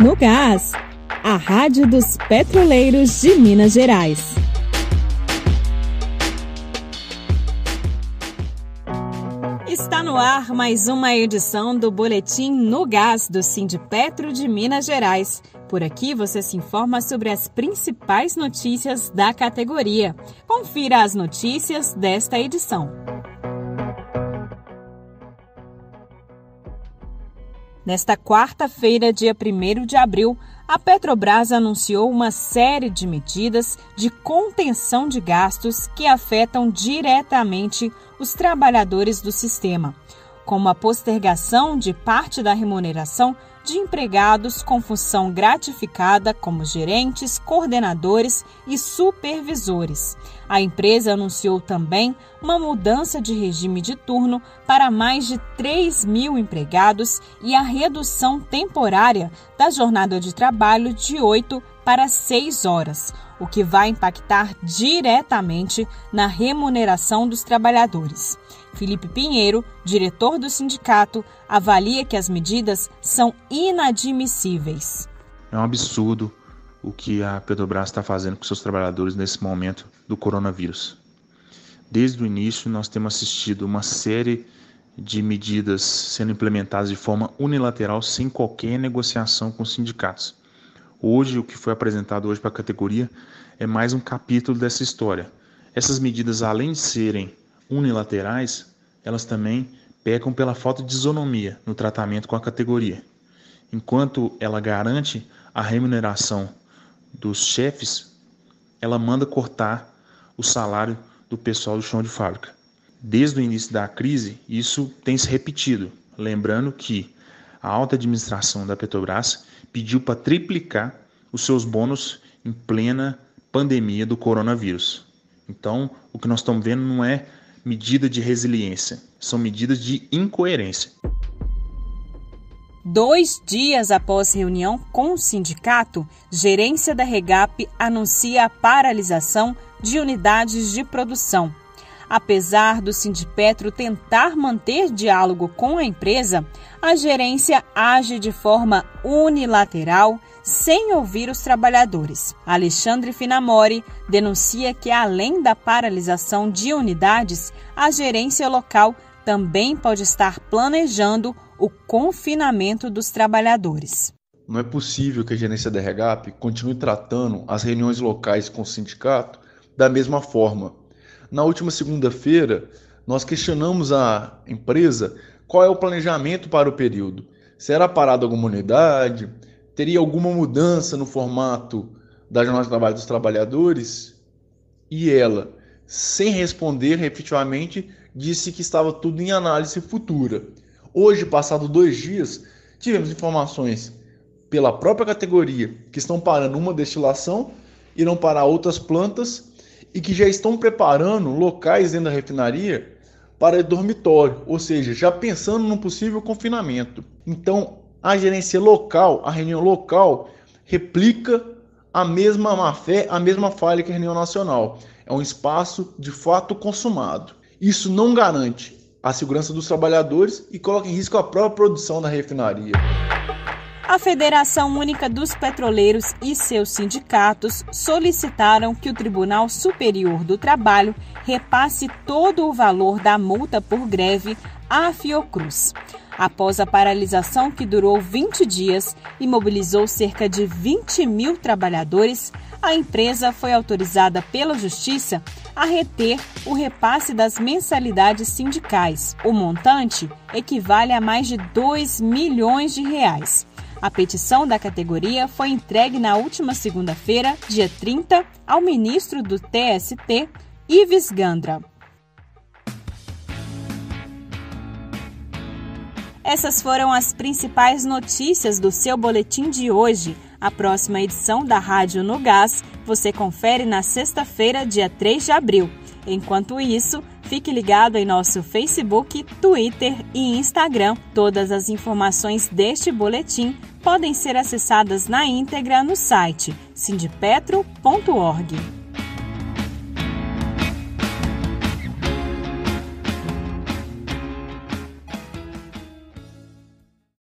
no Gás, a Rádio dos Petroleiros de Minas Gerais. Está no ar mais uma edição do Boletim no Gás do Sindipetro de Minas Gerais. Por aqui você se informa sobre as principais notícias da categoria. Confira as notícias desta edição. Nesta quarta-feira, dia 1 de abril, a Petrobras anunciou uma série de medidas de contenção de gastos que afetam diretamente os trabalhadores do sistema, como a postergação de parte da remuneração de empregados com função gratificada, como gerentes, coordenadores e supervisores. A empresa anunciou também uma mudança de regime de turno para mais de 3 mil empregados e a redução temporária da jornada de trabalho de 8 para 6 horas, o que vai impactar diretamente na remuneração dos trabalhadores. Felipe Pinheiro, diretor do sindicato, avalia que as medidas são inadmissíveis. É um absurdo o que a Petrobras está fazendo com seus trabalhadores nesse momento do coronavírus. Desde o início, nós temos assistido uma série de medidas sendo implementadas de forma unilateral, sem qualquer negociação com os sindicatos. Hoje, o que foi apresentado hoje para a categoria é mais um capítulo dessa história. Essas medidas, além de serem unilaterais, elas também pecam pela falta de isonomia no tratamento com a categoria. Enquanto ela garante a remuneração dos chefes, ela manda cortar o salário do pessoal do chão de fábrica. Desde o início da crise, isso tem se repetido. Lembrando que a alta administração da Petrobras pediu para triplicar os seus bônus em plena pandemia do coronavírus. Então, o que nós estamos vendo não é medida de resiliência, são medidas de incoerência. Dois dias após reunião com o sindicato, gerência da Regap anuncia a paralisação de unidades de produção. Apesar do Sindipetro tentar manter diálogo com a empresa, a gerência age de forma unilateral, sem ouvir os trabalhadores. Alexandre Finamori denuncia que, além da paralisação de unidades, a gerência local também pode estar planejando o confinamento dos trabalhadores. Não é possível que a gerência da REGAP continue tratando as reuniões locais com o sindicato da mesma forma. Na última segunda-feira, nós questionamos a empresa qual é o planejamento para o período. Será parada alguma unidade? Teria alguma mudança no formato da jornada de trabalho dos trabalhadores? E ela, sem responder efetivamente, disse que estava tudo em análise futura. Hoje, passado dois dias, tivemos informações pela própria categoria que estão parando uma destilação, irão parar outras plantas e que já estão preparando locais dentro da refinaria para dormitório, ou seja, já pensando num possível confinamento. Então, a gerência local, a reunião local, replica a mesma má-fé, a mesma falha que a reunião nacional. É um espaço de fato consumado. Isso não garante a segurança dos trabalhadores e coloca em risco a própria produção da refinaria. A Federação Única dos Petroleiros e seus sindicatos solicitaram que o Tribunal Superior do Trabalho repasse todo o valor da multa por greve à Fiocruz. Após a paralisação que durou 20 dias e mobilizou cerca de 20 mil trabalhadores, a empresa foi autorizada pela Justiça a reter o repasse das mensalidades sindicais. O montante equivale a mais de 2 milhões de reais. A petição da categoria foi entregue na última segunda-feira, dia 30, ao ministro do TST, Ives Gandra. Essas foram as principais notícias do seu boletim de hoje. A próxima edição da Rádio no Gás você confere na sexta-feira, dia 3 de abril. Enquanto isso, fique ligado em nosso Facebook, Twitter e Instagram. Todas as informações deste boletim podem ser acessadas na íntegra no site sindipetro.org.